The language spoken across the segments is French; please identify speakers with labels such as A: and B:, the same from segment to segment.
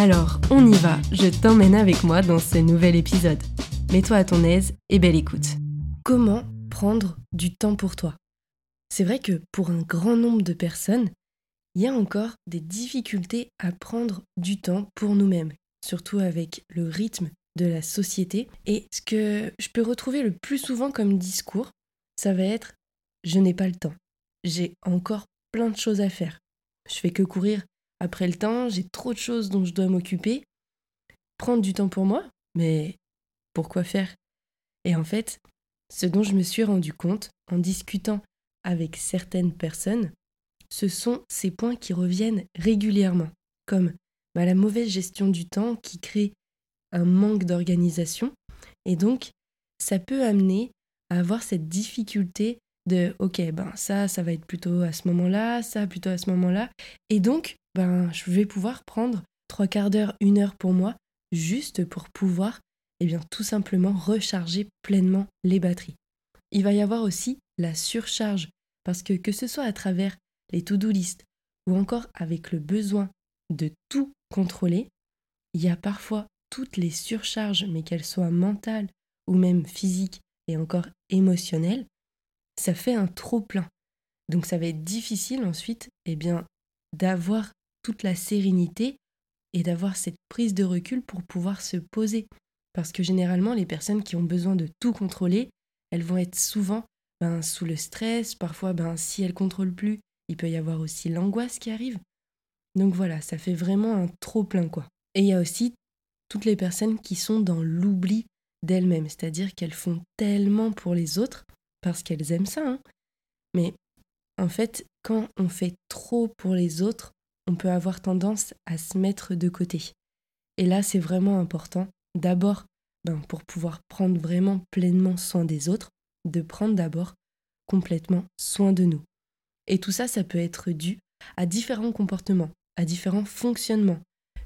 A: Alors, on y va, je t'emmène avec moi dans ce nouvel épisode. Mets-toi à ton aise et belle écoute. Comment prendre du temps pour toi? C'est vrai que pour un grand nombre de personnes, il y a encore des difficultés à prendre du temps pour nous-mêmes, surtout avec le rythme de la société. Et ce que je peux retrouver le plus souvent comme discours, ça va être je n'ai pas le temps. J'ai encore plein de choses à faire. Je fais que courir après le temps, j'ai trop de choses dont je dois m'occuper. Prendre du temps pour moi, mais pourquoi faire? Et en fait, ce dont je me suis rendu compte en discutant avec certaines personnes, ce sont ces points qui reviennent régulièrement, comme bah, la mauvaise gestion du temps qui crée un manque d'organisation. Et donc, ça peut amener à avoir cette difficulté de OK, ben ça, ça va être plutôt à ce moment-là, ça plutôt à ce moment-là. Et donc, ben, je vais pouvoir prendre trois quarts d'heure, une heure pour moi, juste pour pouvoir, eh bien, tout simplement recharger pleinement les batteries. Il va y avoir aussi la surcharge, parce que que ce soit à travers les to-do list ou encore avec le besoin de tout contrôler, il y a parfois toutes les surcharges, mais qu'elles soient mentales ou même physiques et encore émotionnelles, ça fait un trop plein. Donc ça va être difficile ensuite eh bien, d'avoir toute la sérénité et d'avoir cette prise de recul pour pouvoir se poser. Parce que généralement, les personnes qui ont besoin de tout contrôler, elles vont être souvent ben, sous le stress, parfois ben, si elles ne contrôlent plus, il peut y avoir aussi l'angoisse qui arrive. Donc voilà, ça fait vraiment un trop plein quoi. Et il y a aussi toutes les personnes qui sont dans l'oubli d'elles-mêmes, c'est-à-dire qu'elles font tellement pour les autres parce qu'elles aiment ça. Hein. Mais en fait, quand on fait trop pour les autres, on peut avoir tendance à se mettre de côté. Et là, c'est vraiment important, d'abord, ben, pour pouvoir prendre vraiment pleinement soin des autres, de prendre d'abord complètement soin de nous. Et tout ça, ça peut être dû à différents comportements, à différents fonctionnements.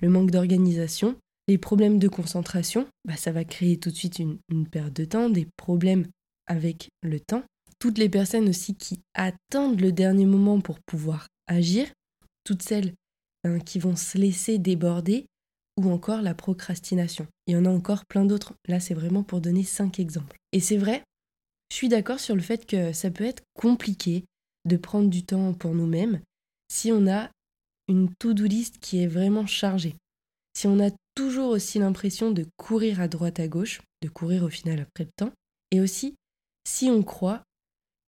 A: Le manque d'organisation, les problèmes de concentration, bah, ça va créer tout de suite une, perte de temps, des problèmes avec le temps. Toutes les personnes aussi qui attendent le dernier moment pour pouvoir agir, toutes celles hein, qui vont se laisser déborder, ou encore la procrastination. Il y en a encore plein d'autres. Là, c'est vraiment pour donner cinq exemples. Et c'est vrai, je suis d'accord sur le fait que ça peut être compliqué de prendre du temps pour nous-mêmes si on a une to-do list qui est vraiment chargée. Si on a toujours aussi l'impression de courir à droite à gauche, de courir au final après le temps, et aussi si on croit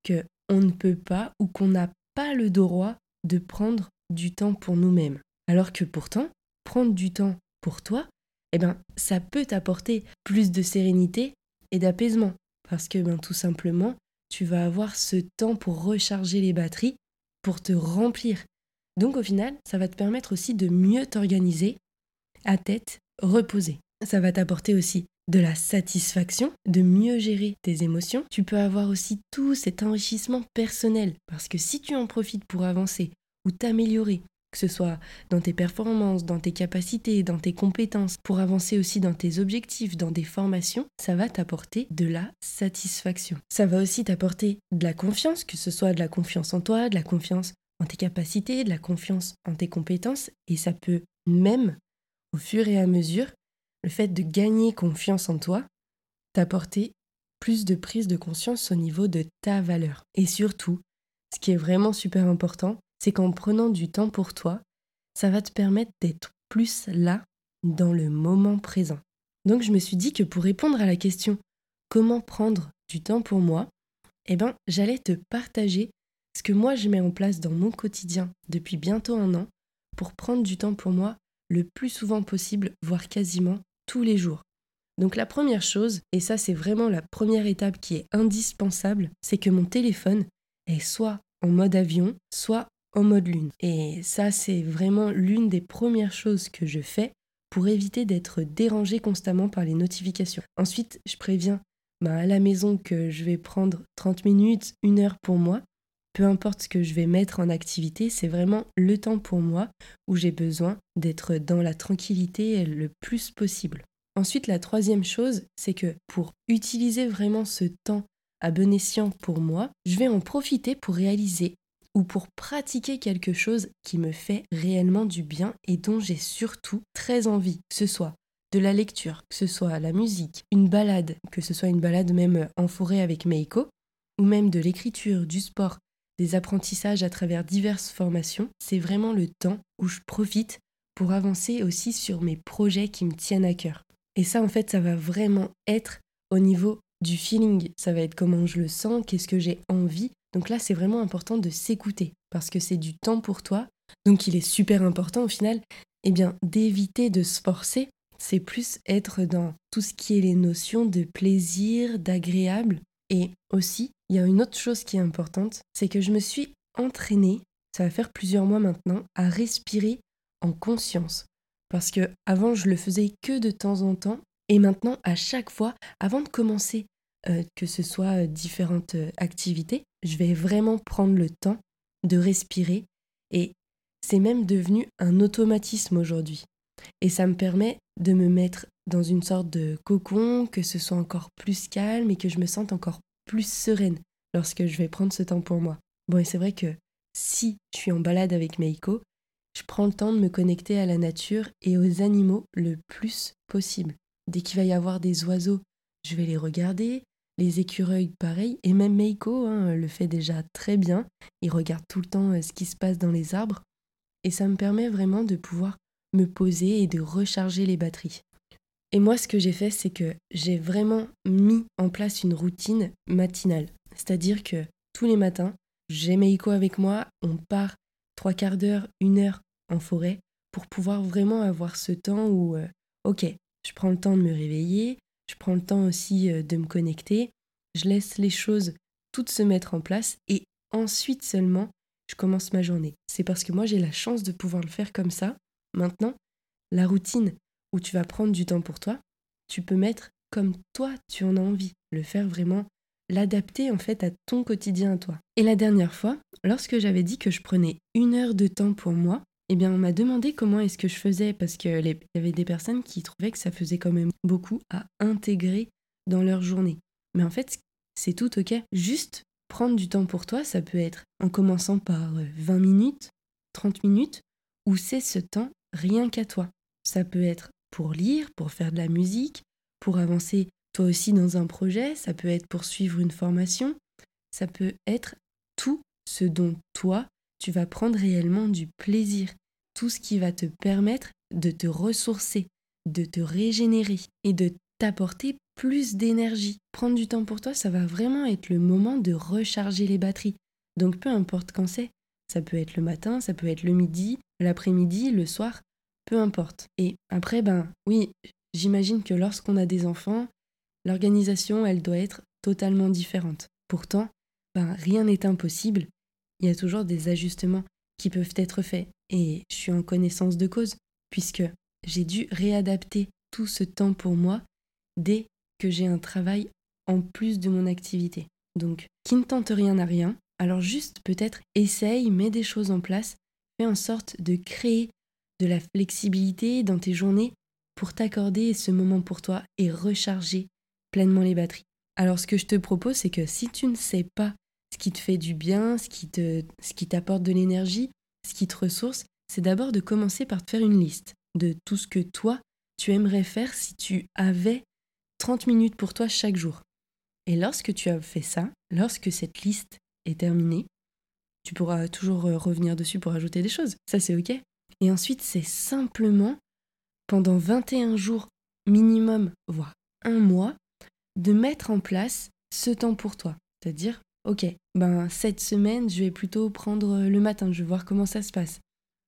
A: que on ne peut pas ou qu'on n'a pas le droit de prendre du temps pour nous-mêmes. Alors que pourtant, prendre du temps pour toi, eh ben, ça peut t'apporter plus de sérénité et d'apaisement. Parce que ben, tout simplement, tu vas avoir ce temps pour recharger les batteries, pour te remplir. Donc au final, ça va te permettre aussi de mieux t'organiser à tête reposée. Ça va t'apporter aussi de la satisfaction, de mieux gérer tes émotions. Tu peux avoir aussi tout cet enrichissement personnel parce que si tu en profites pour avancer ou t'améliorer que ce soit dans tes performances, dans tes capacités, dans tes compétences, pour avancer aussi dans tes objectifs, dans des formations, ça va t'apporter de la satisfaction. Ça va aussi t'apporter de la confiance, que ce soit de la confiance en toi, de la confiance en tes capacités, de la confiance en tes compétences, et ça peut même, au fur et à mesure, le fait de gagner confiance en toi, t'apporter plus de prise de conscience au niveau de ta valeur. Et surtout, ce qui est vraiment super important, c'est qu'en prenant du temps pour toi, ça va te permettre d'être plus là dans le moment présent. Donc je me suis dit que pour répondre à la question comment prendre du temps pour moi, eh ben j'allais te partager ce que moi je mets en place dans mon quotidien depuis bientôt un an pour prendre du temps pour moi le plus souvent possible, voire quasiment tous les jours. Donc la première chose, et ça c'est vraiment la première étape qui est indispensable, c'est que mon téléphone est soit en mode avion, soit en mode lune. Et ça c'est vraiment l'une des premières choses que je fais pour éviter d'être dérangé constamment par les notifications. Ensuite, je préviens bah, à la maison que je vais prendre 30 minutes, une heure pour moi. Peu importe ce que je vais mettre en activité, c'est vraiment le temps pour moi où j'ai besoin d'être dans la tranquillité le plus possible. Ensuite, la troisième chose, c'est que pour utiliser vraiment ce temps à bon pour moi, je vais en profiter pour réaliser ou pour pratiquer quelque chose qui me fait réellement du bien et dont j'ai surtout très envie, que ce soit de la lecture, que ce soit la musique, une balade, que ce soit une balade même en forêt avec Meiko, ou même de l'écriture, du sport, des apprentissages à travers diverses formations, c'est vraiment le temps où je profite pour avancer aussi sur mes projets qui me tiennent à cœur. Et ça, en fait, ça va vraiment être au niveau du feeling. Ça va être comment je le sens, qu'est-ce que j'ai envie. Donc là, c'est vraiment important de s'écouter parce que c'est du temps pour toi. Donc il est super important au final, eh bien, d'éviter de se forcer. C'est plus être dans tout ce qui est les notions de plaisir, d'agréable. Et aussi, il y a une autre chose qui est importante, c'est que je me suis entraînée, ça va faire plusieurs mois maintenant, à respirer en conscience. Parce que avant, je le faisais que de temps en temps. Et maintenant, à chaque fois, avant de commencer, euh, que ce soit euh, différentes euh, activités, je vais vraiment prendre le temps de respirer. Et c'est même devenu un automatisme aujourd'hui. Et ça me permet de me mettre dans une sorte de cocon, que ce soit encore plus calme et que je me sente encore plus sereine lorsque je vais prendre ce temps pour moi. Bon, et c'est vrai que si je suis en balade avec Meiko, je prends le temps de me connecter à la nature et aux animaux le plus possible. Dès qu'il va y avoir des oiseaux, je vais les regarder, les écureuils pareil, et même Meiko hein, le fait déjà très bien, il regarde tout le temps euh, ce qui se passe dans les arbres, et ça me permet vraiment de pouvoir me poser et de recharger les batteries. Et moi ce que j'ai fait c'est que j'ai vraiment mis en place une routine matinale, c'est-à-dire que tous les matins, j'ai Meiko avec moi, on part trois quarts d'heure, une heure en forêt pour pouvoir vraiment avoir ce temps où, euh, ok, je prends le temps de me réveiller, je prends le temps aussi euh, de me connecter, je laisse les choses toutes se mettre en place et ensuite seulement je commence ma journée. C'est parce que moi j'ai la chance de pouvoir le faire comme ça. Maintenant, la routine où tu vas prendre du temps pour toi, tu peux mettre comme toi tu en as envie, le faire vraiment l'adapter en fait à ton quotidien à toi. Et la dernière fois, lorsque j'avais dit que je prenais une heure de temps pour moi, eh on m'a demandé comment est-ce que je faisais parce qu'il y avait des personnes qui trouvaient que ça faisait quand même beaucoup à intégrer dans leur journée. Mais en fait, c'est tout ok. Juste prendre du temps pour toi, ça peut être en commençant par 20 euh, minutes, 30 minutes, ou c'est ce temps rien qu'à toi. Ça peut être pour lire, pour faire de la musique, pour avancer toi aussi dans un projet, ça peut être pour suivre une formation, ça peut être tout ce dont toi, tu vas prendre réellement du plaisir, tout ce qui va te permettre de te ressourcer, de te régénérer et de t'apporter plus d'énergie. Prendre du temps pour toi, ça va vraiment être le moment de recharger les batteries. Donc peu importe quand c'est, ça peut être le matin, ça peut être le midi, l'après-midi, le soir, peu importe. Et après, ben oui, j'imagine que lorsqu'on a des enfants, l'organisation, elle doit être totalement différente. Pourtant, ben, rien n'est impossible. Il y a toujours des ajustements qui peuvent être faits. Et je suis en connaissance de cause, puisque j'ai dû réadapter tout ce temps pour moi dès que j'ai un travail en plus de mon activité. Donc, qui ne tente rien à rien, alors juste peut-être essaye, mets des choses en place Fais en sorte de créer de la flexibilité dans tes journées pour t'accorder ce moment pour toi et recharger pleinement les batteries. Alors ce que je te propose, c'est que si tu ne sais pas ce qui te fait du bien, ce qui t'apporte de l'énergie, ce qui te ressource, c'est d'abord de commencer par te faire une liste de tout ce que toi, tu aimerais faire si tu avais 30 minutes pour toi chaque jour. Et lorsque tu as fait ça, lorsque cette liste est terminée, tu pourras toujours euh, revenir dessus pour ajouter des choses. Ça, c'est OK. Et ensuite, c'est simplement, pendant 21 jours minimum, voire un mois, de mettre en place ce temps pour toi. C'est-à-dire, OK, ben cette semaine, je vais plutôt prendre le matin, je vais voir comment ça se passe.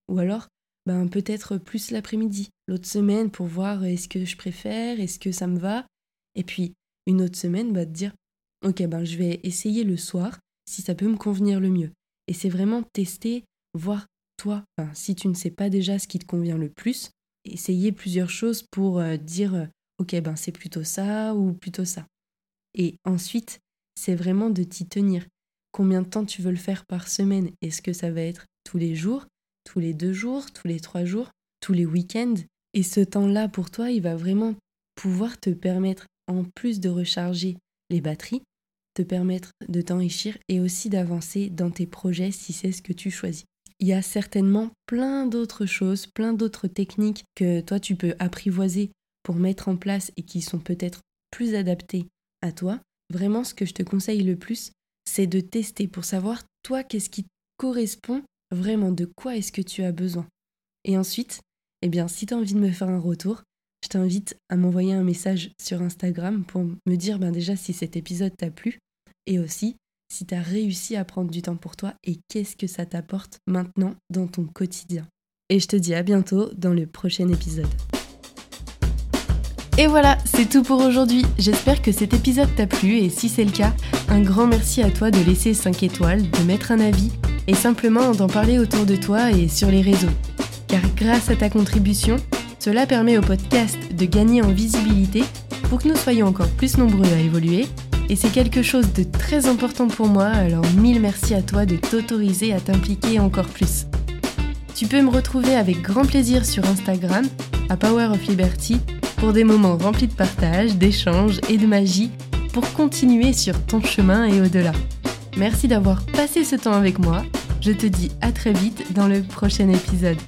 A: Ou alors, ben peut-être plus l'après-midi. L'autre semaine pour voir est-ce que je préfère, est-ce que ça me va? Et puis une autre semaine, bah, te dire ok ben je vais essayer le soir si ça peut me convenir le mieux. Et c'est vraiment tester, voir toi, si tu ne sais pas déjà ce qui te convient le plus, essayer plusieurs choses pour euh, dire euh, ok ben c'est plutôt ça ou plutôt ça. Et ensuite, c'est vraiment de t'y tenir. Combien de temps tu veux le faire par semaine? Est-ce que ça va être tous les jours tous les deux jours, tous les trois jours, tous les week-ends? Et ce temps-là, pour toi, il va vraiment pouvoir te permettre, en plus de recharger les batteries, te permettre de t'enrichir et aussi d'avancer dans tes projets si c'est ce que tu choisis. Il y a certainement plein d'autres choses, plein d'autres techniques que toi tu peux apprivoiser pour mettre en place et qui sont peut-être plus adaptées à toi. Vraiment, ce que je te conseille le plus, c'est de tester pour savoir toi qu'est-ce qui correspond vraiment de quoi est-ce que tu as besoin. Et ensuite, eh bien, si tu as envie de me faire un retour, je t'invite à m'envoyer un message sur Instagram pour me dire ben déjà si cet épisode t'a plu et aussi si tu as réussi à prendre du temps pour toi et qu'est-ce que ça t'apporte maintenant dans ton quotidien. Et je te dis à bientôt dans le prochain épisode. Et voilà, c'est tout pour aujourd'hui. J'espère que cet épisode t'a plu et si c'est le cas, un grand merci à toi de laisser 5 étoiles, de mettre un avis et simplement d'en parler autour de toi et sur les réseaux. Car grâce à ta contribution, cela permet au podcast de gagner en visibilité pour que nous soyons encore plus nombreux à évoluer. Et c'est quelque chose de très important pour moi, alors mille merci à toi de t'autoriser à t'impliquer encore plus. Tu peux me retrouver avec grand plaisir sur Instagram, à Power of Liberty, pour des moments remplis de partage, d'échanges et de magie pour continuer sur ton chemin et au-delà. Merci d'avoir passé ce temps avec moi. Je te dis à très vite dans le prochain épisode.